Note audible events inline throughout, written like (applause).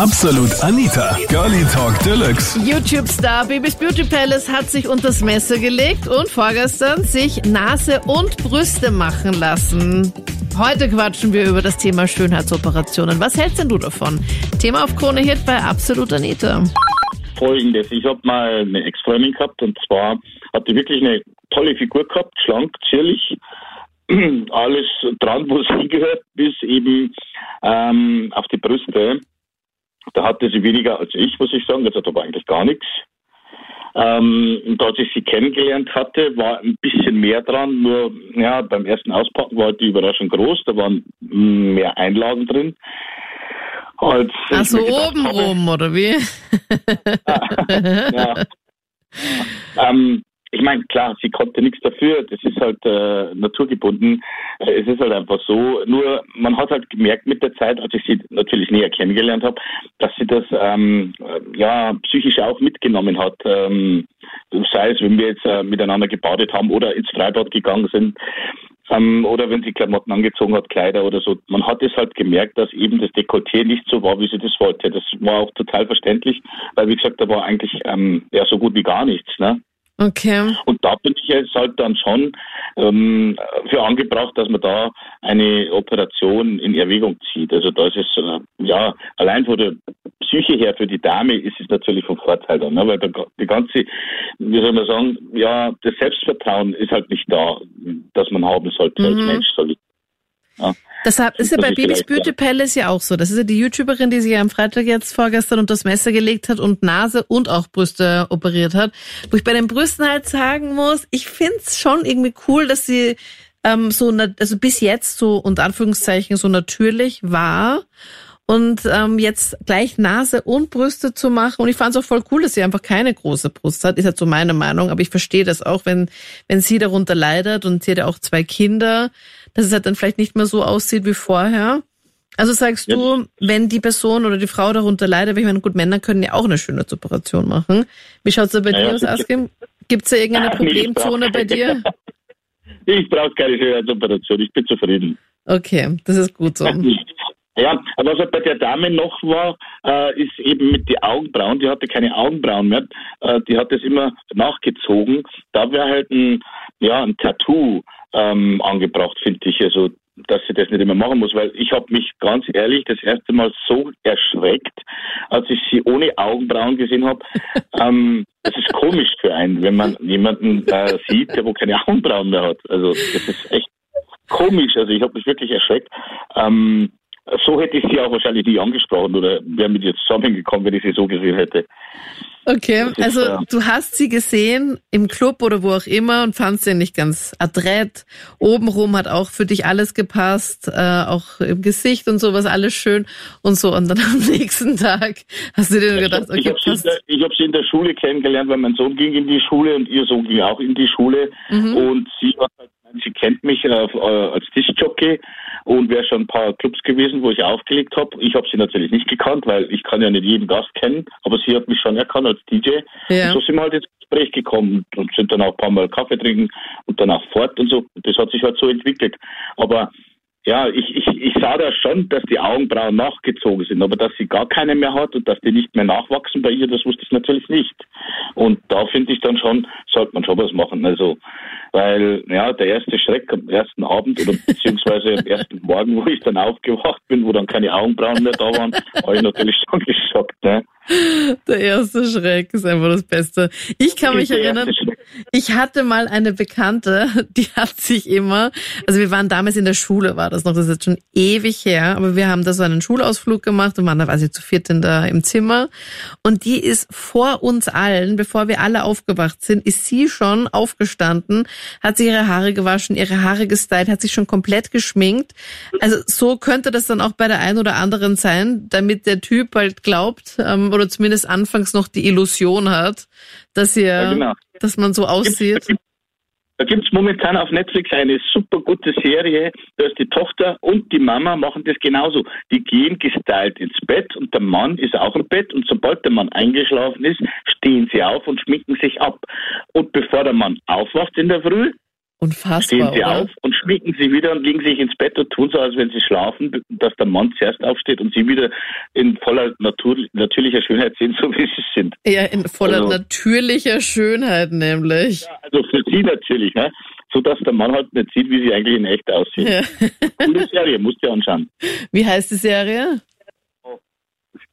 Absolut Anita, Girlie Talk Deluxe. YouTube-Star Babys Beauty Palace hat sich unter das Messer gelegt und vorgestern sich Nase und Brüste machen lassen. Heute quatschen wir über das Thema Schönheitsoperationen. Was hältst denn du davon? Thema auf Krone Hit bei Absolut Anita. Folgendes, ich habe mal eine Ex-Freundin gehabt und zwar hat die wirklich eine tolle Figur gehabt, schlank, zierlich, (clears throat) alles dran, wo es hingehört, bis eben ähm, auf die Brüste. Da hatte sie weniger als ich, muss ich sagen. Das hat aber eigentlich gar nichts. Ähm, und als ich sie kennengelernt hatte, war ein bisschen mehr dran. Nur ja, beim ersten Auspacken war die Überraschung groß. Da waren mehr Einlagen drin. Als Ach oben rum, oder wie? (laughs) (laughs) ja. Ähm, ich meine, klar, sie konnte nichts dafür. Das ist halt äh, naturgebunden. Äh, es ist halt einfach so. Nur man hat halt gemerkt mit der Zeit, als ich sie natürlich näher kennengelernt habe, dass sie das ähm, ja psychisch auch mitgenommen hat. Ähm, sei es, wenn wir jetzt äh, miteinander gebadet haben oder ins Freibad gegangen sind. Ähm, oder wenn sie Klamotten angezogen hat, Kleider oder so. Man hat es halt gemerkt, dass eben das Dekolleté nicht so war, wie sie das wollte. Das war auch total verständlich, weil wie gesagt, da war eigentlich ähm, ja so gut wie gar nichts. Ne? Okay. Und da bin ich jetzt halt dann schon ähm, für angebracht, dass man da eine Operation in Erwägung zieht. Also da ist es, äh, ja, allein von der Psyche her für die Dame ist es natürlich von Vorteil dann, ne? weil der, die ganze, wie soll man sagen, ja, das Selbstvertrauen ist halt nicht da, das man haben sollte mhm. als Mensch, soll ich. Ja. Deshalb ist ja bei Babys Beauty Palace ja auch so. Das ist ja die YouTuberin, die sich am Freitag jetzt vorgestern unter das Messer gelegt hat und Nase und auch Brüste operiert hat. Wo ich bei den Brüsten halt sagen muss, ich find's schon irgendwie cool, dass sie ähm, so, also bis jetzt so unter Anführungszeichen so natürlich war. Und ähm, jetzt gleich Nase und Brüste zu machen. Und ich fand es auch voll cool, dass sie einfach keine große Brust hat. Ist halt so meine Meinung. Aber ich verstehe das auch, wenn, wenn sie darunter leidet und sie hat ja auch zwei Kinder dass es halt dann vielleicht nicht mehr so aussieht wie vorher. Also sagst ja. du, wenn die Person oder die Frau darunter leidet, weil ich meine, gut, Männer können ja auch eine Schönheitsoperation machen. Wie schaut's da bei ja, dir aus, Askim? Gibt's da irgendeine (laughs) Problemzone bei (laughs) dir? Ich brauche keine Schönheitsoperation, ich bin zufrieden. Okay, das ist gut so. Ja, aber was halt bei der Dame noch war, äh, ist eben mit den Augenbrauen. Die hatte keine Augenbrauen mehr. Äh, die hat das immer nachgezogen. Da wäre halt ein, ja, ein Tattoo ähm, angebracht, finde ich. Also dass sie das nicht immer machen muss, weil ich habe mich ganz ehrlich das erste Mal so erschreckt, als ich sie ohne Augenbrauen gesehen habe. (laughs) ähm, das ist komisch für einen, wenn man jemanden äh, sieht, der wo keine Augenbrauen mehr hat. Also das ist echt komisch. Also ich habe mich wirklich erschreckt. Ähm, so hätte ich sie auch wahrscheinlich nie angesprochen oder wäre mit ihr zusammengekommen, wenn ich sie so gesehen hätte. Okay, also äh, du hast sie gesehen im Club oder wo auch immer und fandst sie nicht ganz adrett. Obenrum hat auch für dich alles gepasst, äh, auch im Gesicht und sowas, alles schön und so. Und dann (laughs) am nächsten Tag hast du dir ja, gedacht, okay, ich habe sie, hab sie, in der Schule kennengelernt, weil mein Sohn ging in die Schule und ihr Sohn ging auch in die Schule mhm. und sie war halt Sie kennt mich äh, äh, als Tischjockey und wäre schon ein paar Clubs gewesen, wo ich aufgelegt habe. Ich habe sie natürlich nicht gekannt, weil ich kann ja nicht jeden Gast kennen, aber sie hat mich schon erkannt als DJ. Ja. Und so sind wir halt ins Gespräch gekommen und sind dann auch ein paar Mal Kaffee trinken und danach fort und so. Das hat sich halt so entwickelt. Aber ja, ich, ich, ich sah da schon, dass die Augenbrauen nachgezogen sind, aber dass sie gar keine mehr hat und dass die nicht mehr nachwachsen bei ihr, das wusste ich natürlich nicht. Und da finde ich dann schon, sollte man schon was machen. Also, weil, ja, der erste Schreck am ersten Abend oder beziehungsweise am ersten Morgen, wo ich dann aufgewacht bin, wo dann keine Augenbrauen mehr da waren, war ich natürlich schon geschockt, ne? Der erste Schreck ist einfach das Beste. Ich kann mich erinnern, ich hatte mal eine Bekannte, (laughs) die hat sich immer, also wir waren damals in der Schule, war das noch, das ist jetzt schon ewig her, aber wir haben da so einen Schulausflug gemacht und waren da quasi zu viert in der, im Zimmer. Und die ist vor uns allen, bevor wir alle aufgewacht sind, ist sie schon aufgestanden, hat sich ihre Haare gewaschen, ihre Haare gestylt, hat sich schon komplett geschminkt. Also so könnte das dann auch bei der einen oder anderen sein, damit der Typ halt glaubt, ähm, oder zumindest anfangs noch die Illusion hat, dass ihr, ja, genau. dass man so aussieht. Da gibt es momentan auf Netflix eine super gute Serie, da ist die Tochter und die Mama machen das genauso. Die gehen gestylt ins Bett und der Mann ist auch im Bett und sobald der Mann eingeschlafen ist, stehen sie auf und schminken sich ab. Und bevor der Mann aufwacht in der Früh, Unfassbar. Stehen sie oder? auf und schminken sich wieder und legen sich ins Bett und tun so, als wenn sie schlafen, dass der Mann zuerst aufsteht und sie wieder in voller Natur, natürlicher Schönheit sehen, so wie sie sind. Ja, in voller Also- natürlicher Schönheit nämlich. Also für sie natürlich, ne? so dass der Mann halt nicht sieht, wie sie eigentlich in echt aussehen. Ja. Coole Serie, musst du anschauen. Wie heißt die Serie?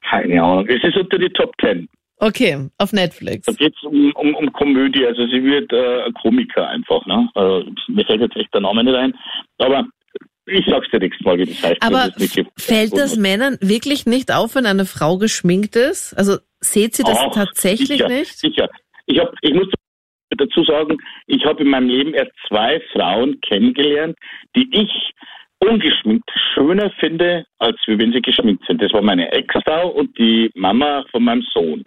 Keine Ahnung. Es ist unter die Top Ten. Okay, auf Netflix. Da geht es um, um, um Komödie. Also sie wird äh, ein Komiker einfach. Ne? Also, mir fällt jetzt echt der Name nicht ein. Aber ich sag's dir nächstes Mal, wie das heißt. Aber gibt. fällt das Männern wirklich nicht auf, wenn eine Frau geschminkt ist? Also seht sie das Ach, tatsächlich sicher, nicht? Sicher. Ich, hab, ich muss dazu sagen, ich habe in meinem Leben erst zwei Frauen kennengelernt, die ich ungeschminkt schöner finde, als wenn sie geschminkt sind. Das war meine Ex-Frau und die Mama von meinem Sohn.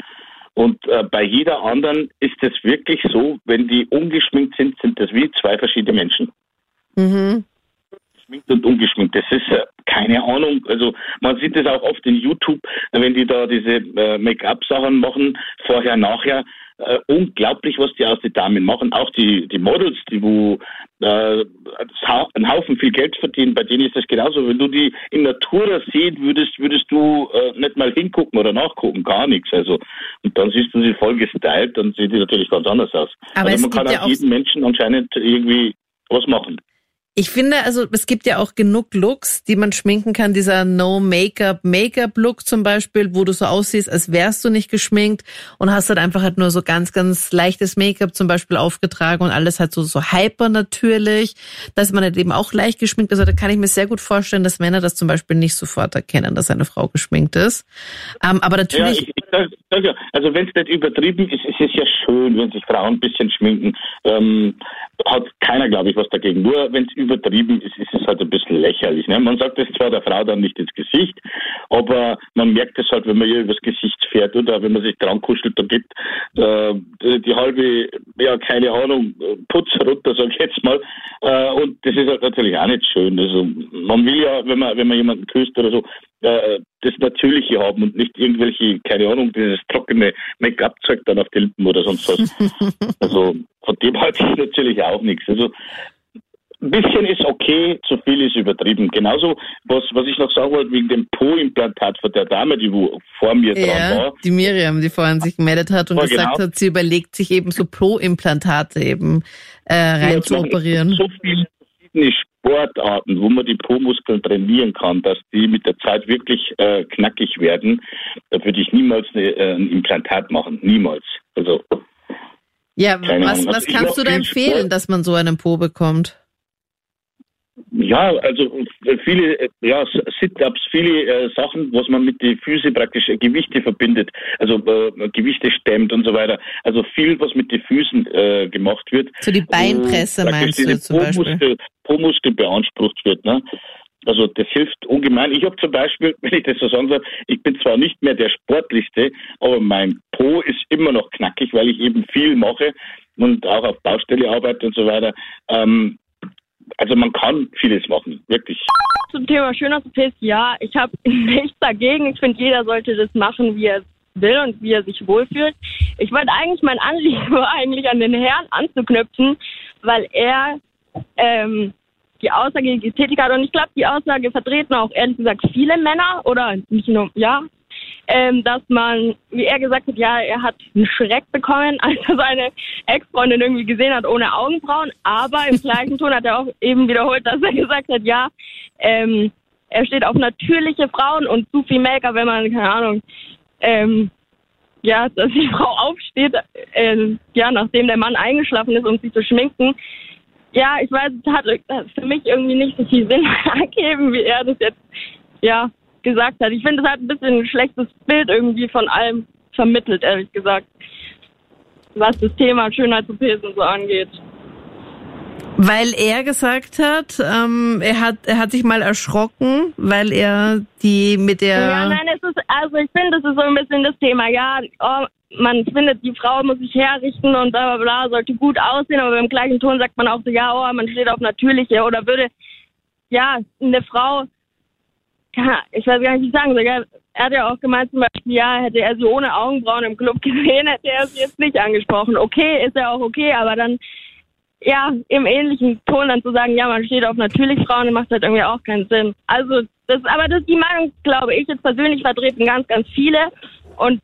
Und äh, bei jeder anderen ist es wirklich so, wenn die ungeschminkt sind, sind das wie zwei verschiedene Menschen. Mhm. Geschminkt und ungeschminkt. Das ist äh, keine Ahnung. Also man sieht es auch oft in YouTube, wenn die da diese äh, Make-up-Sachen machen, vorher, nachher. Äh, unglaublich, was die aus den Damen machen. Auch die, die Models, die wo äh, einen Haufen viel Geld verdienen, bei denen ist das genauso. Wenn du die in Natura sehen würdest, würdest du äh, nicht mal hingucken oder nachgucken, gar nichts. Also und dann siehst du sie voll gestylt, dann sieht die natürlich ganz anders aus. Aber also man kann ja aus auch- jedem Menschen anscheinend irgendwie was machen. Ich finde, also es gibt ja auch genug Looks, die man schminken kann. Dieser No-Make-up-Make-up-Look zum Beispiel, wo du so aussiehst, als wärst du nicht geschminkt und hast halt einfach halt nur so ganz, ganz leichtes Make-up zum Beispiel aufgetragen und alles halt so, so hyper natürlich, dass man halt eben auch leicht geschminkt ist. Also da kann ich mir sehr gut vorstellen, dass Männer das zum Beispiel nicht sofort erkennen, dass eine Frau geschminkt ist. Ähm, aber Ja, natürlich, ich, ich sag, sag ja, also wenn es nicht übertrieben ist, ist es ja schön, wenn sich Frauen ein bisschen schminken. Ähm, hat keiner, glaube ich, was dagegen. Nur wenn es übertrieben ist, ist es halt ein bisschen lächerlich. Ne? Man sagt es zwar der Frau dann nicht ins Gesicht, aber man merkt es halt, wenn man ihr übers Gesicht fährt oder wenn man sich dran kuschelt, da geht äh, die, halbe, ja, keine Ahnung, Putz runter, sag ich jetzt mal. Äh, und das ist halt natürlich auch nicht schön. Also man will ja, wenn man, wenn man jemanden küsst oder so, äh, das Natürliche haben und nicht irgendwelche, keine Ahnung, dieses trockene Make-up-Zeug dann auf die Lippen oder sonst was. (laughs) also von dem halte ich natürlich auch nichts. Also ein bisschen ist okay, zu viel ist übertrieben. Genauso, was, was ich noch sagen wollte, wegen dem Po-Implantat von der Dame, die wo vor mir dran ja, war. die Miriam, die vorhin sich gemeldet hat und Ja, gesagt genau. hat, sie überlegt sich eben so Pro-Implantate eben äh, rein zu operieren. So viele verschiedene Sportarten, wo man die Po-Muskeln trainieren kann, dass die mit der Zeit wirklich äh, knackig werden. Da würde ich niemals eine, äh, ein Implantat machen. Niemals. Also Ja, was, was Also kannst du da empfehlen, dass man so einen Po bekommt? Ja, also äh, viele äh, ja, Sit-ups, viele äh, Sachen, was man mit den Füßen praktisch äh, Gewichte verbindet, also äh, Gewichte stemmt und so weiter. Also viel, was mit den Füßen äh, gemacht wird. So die Beinpresse meinst du zum Beispiel? Po-Muskel, Po-Muskel beansprucht wird. Ne? Also das hilft ungemein. Ich habe zum Beispiel, (laughs) wenn ich das so sagen soll, ich bin zwar nicht mehr der Sportlichste, aber mein Po ist immer noch knackig, weil ich eben viel mache und auch auf Baustelle arbeite und so weiter. Ähm, also man kann vieles machen, wirklich. Zum Thema Schönheits-OPs, ja, ich habe (laughs) nichts dagegen. Ich finde, jeder sollte das machen, wie er will und wie er sich wohlfühlt. Ich wollte eigentlich, mein Anliegen (laughs) war eigentlich an den Herrn anzuknüpfen, weil er ähm, die Aussage getätigt hat und ich glaube, die Aussage vertreten auch ehrlich gesagt viele Männer oder nicht nur, ja, ähm, dass man, wie er gesagt hat, ja, er hat einen Schreck bekommen, (laughs) als er seine Ex-Freundin irgendwie gesehen hat ohne Augenbrauen. Aber im gleichen Ton hat er auch eben wiederholt, dass er gesagt hat, ja, ähm, er steht auf natürliche Frauen und zu viel Make-up, wenn man, keine Ahnung, ähm, ja, dass die (laughs) Frau aufsteht, äh, ja, nachdem der Mann eingeschlafen ist, um sich zu schminken. Ja, ich weiß, es hat für mich irgendwie nicht so viel Sinn (laughs) ergeben, wie er das jetzt, ja, gesagt hat. Ich finde, es hat ein bisschen ein schlechtes Bild irgendwie von allem vermittelt, ehrlich gesagt. Was das Thema Schönheits-OPs und so angeht. Weil er gesagt hat, ähm, er hat, er hat sich mal erschrocken, weil er die mit der Ja, nein, es ist, also ich finde, das ist so ein bisschen das Thema. Ja, oh, man findet, die Frau muss sich herrichten und bla bla bla, sollte gut aussehen, aber im gleichen Ton sagt man auch so, ja, oh, man steht auf natürliche oder würde, ja, eine Frau, ich weiß gar nicht, wie ich sagen soll, er hat ja auch gemeint zum Beispiel, ja, hätte er sie ohne Augenbrauen im Club (laughs) gesehen, hätte er sie jetzt nicht angesprochen. Okay, ist ja auch okay, aber dann ja, im ähnlichen Ton dann zu sagen, ja, man steht auf natürlich Frauen, macht halt irgendwie auch keinen Sinn. Also, das, aber das, die Meinung, glaube ich, jetzt persönlich vertreten ganz, ganz viele. Und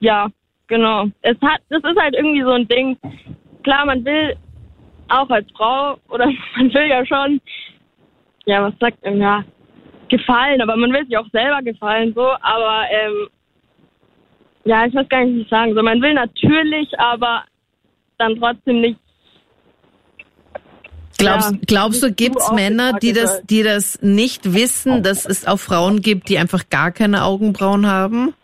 ja, genau. Es hat, das ist halt irgendwie so ein Ding. Klar, man will auch als Frau oder (laughs) man will ja schon, ja, was sagt, ja, gefallen, aber man will sich auch selber gefallen, so, aber ähm, ja, ich weiß gar nicht, wie ich sagen soll. Man will natürlich, aber dann trotzdem nicht. Glaubst, ja, glaubst du, gibt es Männer, die das, die das nicht wissen, dass es auch Frauen gibt, die einfach gar keine Augenbrauen haben?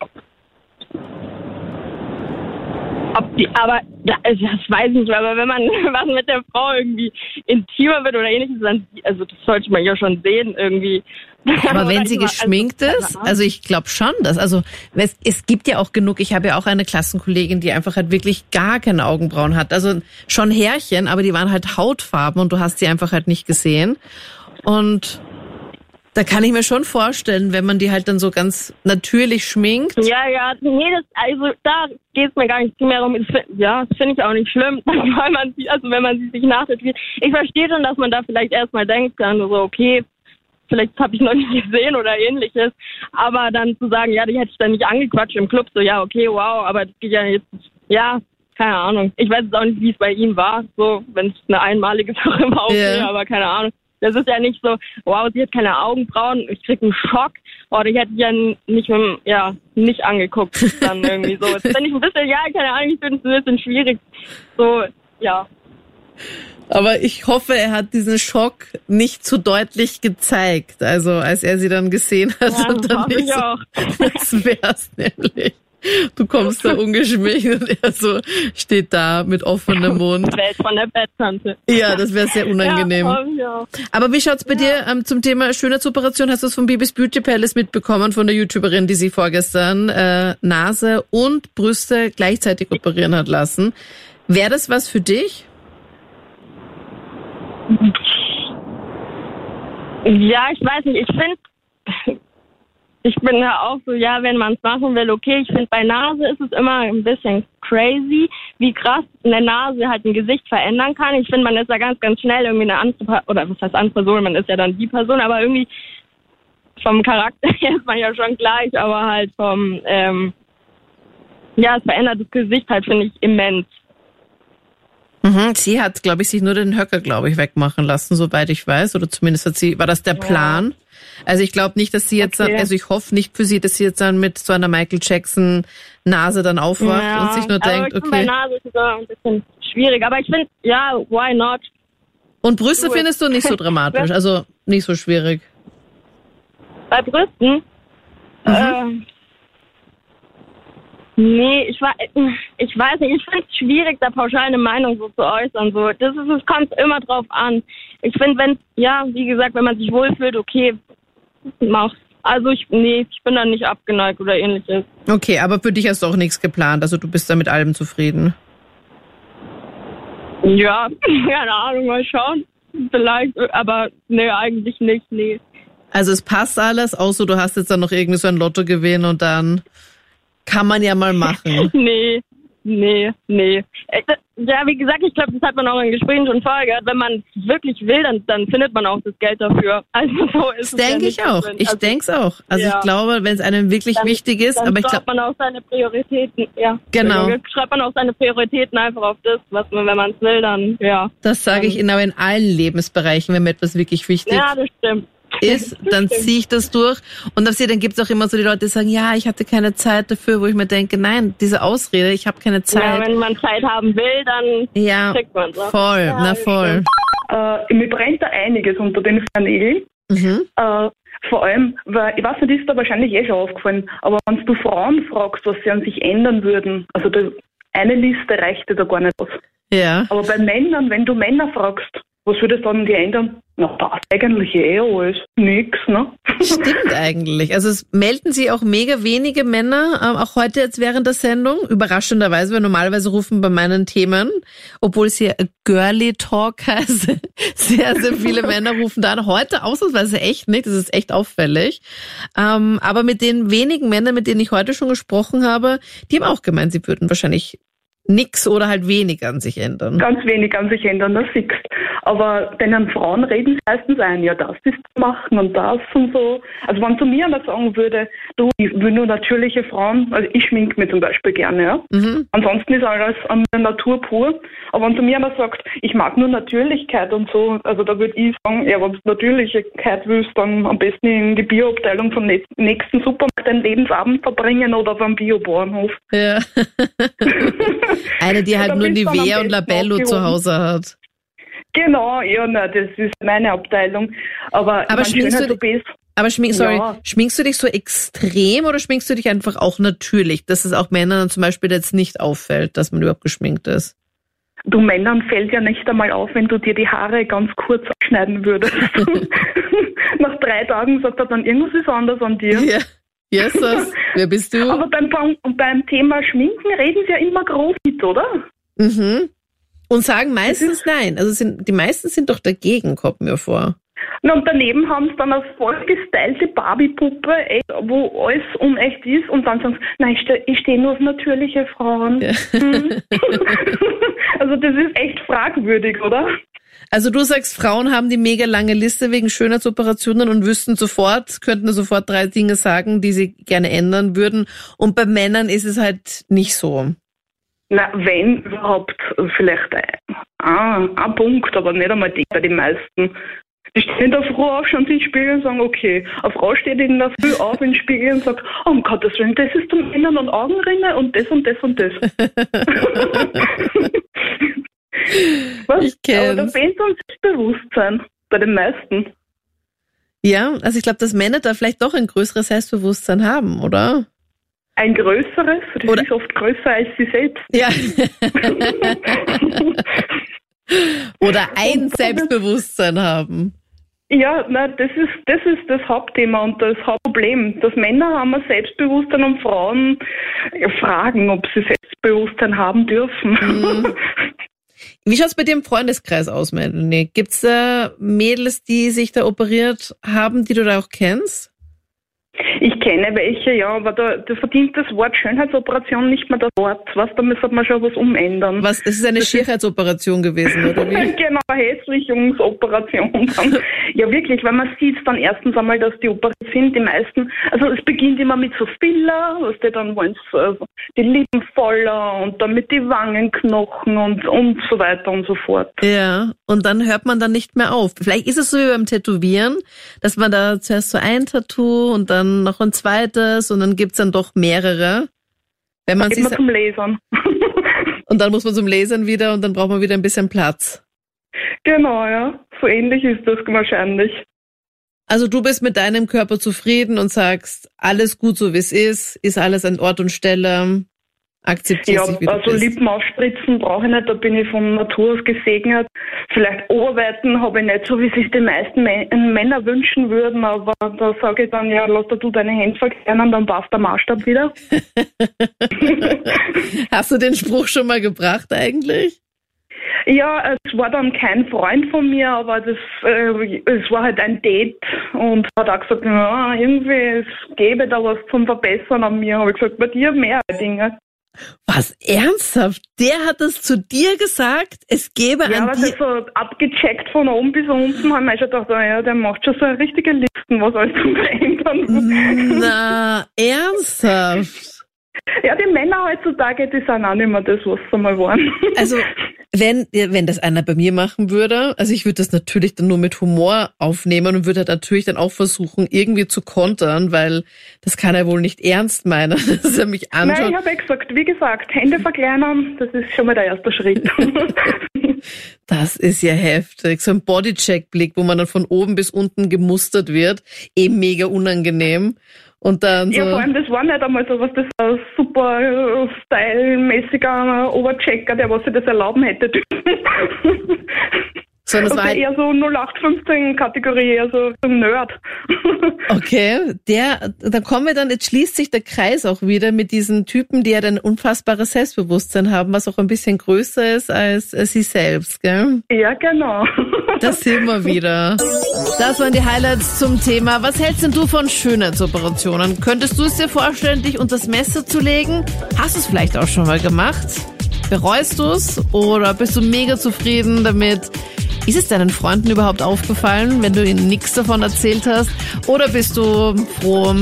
Ob die, aber also das weiß ich nicht, aber wenn man (laughs) was mit der Frau irgendwie intimer wird oder ähnliches, dann also das sollte man ja schon sehen irgendwie. (laughs) Aber wenn sie geschminkt also, ist, also ich glaube schon, dass also es, es gibt ja auch genug. Ich habe ja auch eine Klassenkollegin, die einfach halt wirklich gar keine Augenbrauen hat. Also schon Härchen, aber die waren halt Hautfarben und du hast sie einfach halt nicht gesehen. Und da kann ich mir schon vorstellen, wenn man die halt dann so ganz natürlich schminkt. Ja, ja, nee, das, also da geht es mir gar nicht mehr um. Ja, das finde ich auch nicht schlimm, (laughs) weil man sie, also wenn man sie sich nachtätowiert. Ich verstehe schon, dass man da vielleicht erstmal denkt, dann so, okay, vielleicht habe ich noch nicht (laughs) gesehen oder ähnliches. Aber dann zu sagen, ja, die hätte ich dann nicht angequatscht im Club, so ja, okay, wow, aber das geht ja jetzt, ja, keine Ahnung. Ich weiß jetzt auch nicht, wie es bei ihm war, so, wenn es eine einmalige (laughs) Sache war, okay, yeah. aber keine Ahnung. Das ist ja nicht so, wow, sie hat keine Augenbrauen, ich krieg einen Schock. Oder ich hätte ja nicht mit, ja, nicht angeguckt (laughs) dann irgendwie so. Das finde ich ein bisschen, ja, keine Ahnung, ich finde es ein bisschen schwierig. So, ja. Aber ich hoffe, er hat diesen Schock nicht zu deutlich gezeigt. Also als er sie dann gesehen hat. Ja, und dann nicht ich so, auch. Das wär's nämlich. Du kommst da ungeschminkt und er so steht da mit offenem Mund. Welt von der Betttante. Ja, das wäre sehr unangenehm. Ja, ja. Aber wie schaut's bei ja. dir ähm, zum Thema Schönheitsoperation? Hast du es von Bibis Beauty Palace mitbekommen, von der YouTuberin, die sie vorgestern äh, Nase und Brüste gleichzeitig operieren hat lassen? Wäre das was für dich? Ja, ich weiß nicht. Ich finde, ich bin ja auch so, ja, wenn man es machen will, okay. Ich finde, bei Nase ist es immer ein bisschen crazy, wie krass eine Nase halt ein Gesicht verändern kann. Ich finde, man ist ja ganz, ganz schnell irgendwie eine andere, oder was heißt andere Person, man ist ja dann die Person, aber irgendwie vom Charakter (laughs) her ist man ja schon gleich, aber halt vom, ähm, ja, es verändert das Gesicht halt, finde ich, immens. Mhm, sie hat, glaube ich, sich nur den Höcker, glaube ich, wegmachen lassen, soweit ich weiß. Oder zumindest hat sie, war das der Plan? Ja. Also ich glaube nicht, dass sie jetzt, okay. also ich hoffe nicht für sie, dass sie jetzt dann mit so einer Michael Jackson Nase dann aufwacht ja, und sich nur denkt, okay. Bei Nase ist es ein bisschen schwierig, aber ich finde, ja, why not? Und Brüste findest du nicht so (laughs) dramatisch, also nicht so schwierig. Bei Brüsten? Mhm. Äh, Nee, ich, war, ich weiß nicht, ich finde es schwierig, da pauschal eine Meinung so zu äußern. So. Das ist, es kommt immer drauf an. Ich finde, wenn, ja, wie gesagt, wenn man sich wohlfühlt, okay, mach's. Also ich, nee, ich bin da nicht abgeneigt oder ähnliches. Okay, aber für dich hast du auch nichts geplant, also du bist da mit allem zufrieden. Ja, (laughs) keine Ahnung, mal schauen. Vielleicht, aber nee, eigentlich nicht, nee. Also es passt alles, außer du hast jetzt dann noch irgendwie so ein Lottogewinn und dann kann man ja mal machen. (laughs) nee, nee, nee. Äh, ja, wie gesagt, ich glaube, das hat man auch in Gesprächen schon vorher gehört. Wenn man wirklich will, dann, dann findet man auch das Geld dafür. (laughs) Also so ist das denke ja ich auch. Drin. Ich also, denke es auch. Also ja. ich glaube, wenn es einem wirklich dann, wichtig ist, aber ich glaube, man auch seine Prioritäten. Ja. Genau. Schreibt man auch seine Prioritäten einfach auf das, was man, wenn man es will, dann ja. Das sage ich genau in allen Lebensbereichen, wenn mir etwas wirklich wichtig ist. Ja, das stimmt ist, (laughs) dann ziehe ich das durch. Und dann gibt es auch immer so die Leute, die sagen, ja, ich hatte keine Zeit dafür, wo ich mir denke, nein, diese Ausrede, ich habe keine Zeit. Ja, wenn man Zeit haben will, dann ja, kriegt man es. Voll, ja, na voll. Äh, mir brennt da einiges unter den Fernägeln. Mhm. Äh, vor allem, weil, ich weiß nicht, ist da wahrscheinlich eh schon aufgefallen, aber wenn du Frauen fragst, was sie an sich ändern würden, also eine Liste reicht dir da gar nicht aus. Ja. Aber bei Männern, wenn du Männer fragst, was würde dann die ändern? Na, das eigentlich eh alles. Nix, ne? Stimmt (laughs) eigentlich. Also es melden sich auch mega wenige Männer, ähm, auch heute jetzt während der Sendung. Überraschenderweise, weil normalerweise rufen bei meinen Themen, obwohl es hier Girly Talk heißt, (laughs) sehr, sehr viele (laughs) Männer rufen da an. Heute ausnahmsweise echt nicht. Das ist echt auffällig. Ähm, aber mit den wenigen Männern, mit denen ich heute schon gesprochen habe, die haben auch gemeint, sie würden wahrscheinlich nix oder halt wenig an sich ändern. Ganz wenig an sich ändern, das siehst Aber den Frauen reden sie meistens ein, ja, das ist machen und das und so. Also wenn zu mir einer sagen würde, du, ich will nur natürliche Frauen, also ich schmink mir zum Beispiel gerne, ja. Mhm. Ansonsten ist alles an der Natur pur. Aber wenn zu mir einer sagt, ich mag nur Natürlichkeit und so, also da würde ich sagen, ja, wenn du Natürlichkeit willst, dann am besten in die Bioabteilung vom nächsten Supermarkt deinen Lebensabend verbringen oder auf einem Biobauernhof. Ja. (laughs) Eine, die halt nur Nivea und Labello zu Hause hat. Genau, ja, na, das ist meine Abteilung. Aber, aber schminkst du, dich, aber schmink, sorry, ja. schminkst du dich so extrem oder schminkst du dich einfach auch natürlich, dass es auch Männern zum Beispiel jetzt nicht auffällt, dass man überhaupt geschminkt ist? Du Männern fällt ja nicht einmal auf, wenn du dir die Haare ganz kurz abschneiden würdest. (laughs) (laughs) Nach drei Tagen sagt er dann, irgendwas ist anders an dir. Ja. Jesus, (laughs) wer bist du? Aber beim, beim Thema Schminken reden sie ja immer groß mit, oder? Mhm. Und sagen meistens nein. Also sind, die meisten sind doch dagegen, kommt mir vor. Na, und daneben haben sie dann eine voll gestylte Barbie-Puppe, wo alles unecht ist und dann sagen sie, nein, ich stehe steh nur auf natürliche Frauen. Ja. Hm. (laughs) also das ist echt fragwürdig, oder? Also du sagst, Frauen haben die mega lange Liste wegen Schönheitsoperationen und wüssten sofort, könnten sofort drei Dinge sagen, die sie gerne ändern würden. Und bei Männern ist es halt nicht so. Na, wenn überhaupt, vielleicht ein, ein Punkt, aber nicht einmal die bei den meisten. Die stehen der Früh auf, schauen sich in den Spiegel und sagen, okay. Eine Frau steht in der Früh auf in den Spiegel und sagt, oh, um Gottes Willen, das ist zum Männern und Augenringe und das und das und das. (laughs) Was? Ich kenn's. Aber da fehlt uns Selbstbewusstsein bei den meisten. Ja, also ich glaube, dass Männer da vielleicht doch ein größeres Selbstbewusstsein haben, oder? Ein größeres? Das oder ist oft größer als sie selbst. Ja. (laughs) oder ein Selbstbewusstsein haben. Ja, na, das ist, das ist das Hauptthema und das Hauptproblem. Dass Männer haben ein Selbstbewusstsein und Frauen fragen, ob sie Selbstbewusstsein haben dürfen. Mhm. (laughs) Wie schaut's bei dir im Freundeskreis aus, Melanie? Gibt's da Mädels, die sich da operiert haben, die du da auch kennst? Ich kenne welche, ja, aber da, da verdient das Wort Schönheitsoperation nicht mehr das Wort. Was, da müsste man schon was umändern. Was, das ist eine Schönheitsoperation gewesen, oder wie? (laughs) genau, Hässlichungsoperation. ja, wirklich, weil man sieht dann erstens einmal, dass die operiert sind, die meisten, also es beginnt immer mit so Filler, was die dann wollen äh, die Lippen voller und dann mit die Wangenknochen und, und so weiter und so fort. Ja, und dann hört man dann nicht mehr auf. Vielleicht ist es so wie beim Tätowieren, dass man da zuerst so ein Tattoo und dann noch ein zweites und dann gibt's dann doch mehrere. Wenn man sich zum Lasern. (laughs) und dann muss man zum Lasern wieder und dann braucht man wieder ein bisschen Platz. Genau, ja. So ähnlich ist das wahrscheinlich. Also du bist mit deinem Körper zufrieden und sagst, alles gut so wie es ist, ist alles an Ort und Stelle akzeptierst ja, wie also. Lippen aufspritzen brauche ich nicht, da bin ich von Natur aus gesegnet. Vielleicht Oberweiten habe ich nicht so, wie sich die meisten Männer wünschen würden, aber da sage ich dann, ja, lass du deine Hände verkehren, dann passt der Maßstab wieder. (laughs) Hast du den Spruch schon mal gebracht eigentlich? Ja, es war dann kein Freund von mir, aber das, äh, es war halt ein Date und hat auch gesagt, ja, irgendwie, es gäbe da was zum Verbessern an mir. Habe ich gesagt, bei dir mehr Dinge. Was, ernsthaft? Der hat das zu dir gesagt? Es gäbe ja, an dir... so abgecheckt von oben bis unten, haben wir schon gedacht, ja, der macht schon so eine richtige Listen, was alles zu verändern. Na, ernsthaft? Ja, die Männer heutzutage, die sind auch nicht mehr das, was sie mal waren. Also, wenn, wenn das einer bei mir machen würde, also ich würde das natürlich dann nur mit Humor aufnehmen und würde natürlich dann auch versuchen, irgendwie zu kontern, weil das kann er wohl nicht ernst meinen, (laughs) dass er mich anschaut. Nein, ich habe ja gesagt, wie gesagt, Hände verkleinern, das ist schon mal der erste Schritt. (laughs) das ist ja heftig. So ein Bodycheck-Blick, wo man dann von oben bis unten gemustert wird, eben mega unangenehm. Und dann so. Ja, vor allem, das war nicht einmal so was, das war super äh, stylmäßiger Oberchecker, der was sich das erlauben hätte. (laughs) Sondern es war halt eher so 0815-Kategorie, eher so ein Nerd. (laughs) okay, der, dann kommen wir dann, jetzt schließt sich der Kreis auch wieder mit diesen Typen, die ja ein unfassbares Selbstbewusstsein haben, was auch ein bisschen größer ist als sie selbst, gell? Ja, genau. Das sehen wir wieder. Das waren die Highlights zum Thema. Was hältst denn du von Schönheitsoperationen? Könntest du es dir vorstellen, dich unter das Messer zu legen? Hast du es vielleicht auch schon mal gemacht? Bereust du es oder bist du mega zufrieden damit? Ist es deinen Freunden überhaupt aufgefallen, wenn du ihnen nichts davon erzählt hast? Oder bist du froh,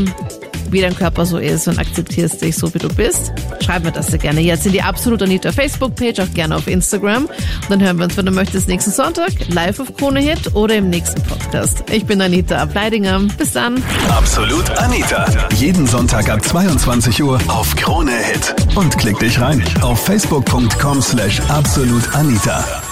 wie dein Körper so ist und akzeptierst dich so, wie du bist? Schreib mir das sehr gerne jetzt in die Absolut Anita Facebook-Page, auch gerne auf Instagram. Und dann hören wir uns, wenn du möchtest, nächsten Sonntag live auf Krone Hit oder im nächsten Podcast. Ich bin Anita Ableidinger. Bis dann. Absolut Anita. Jeden Sonntag ab 22 Uhr auf Krone Hit. Und klick dich rein auf facebook.com slash absolutanita.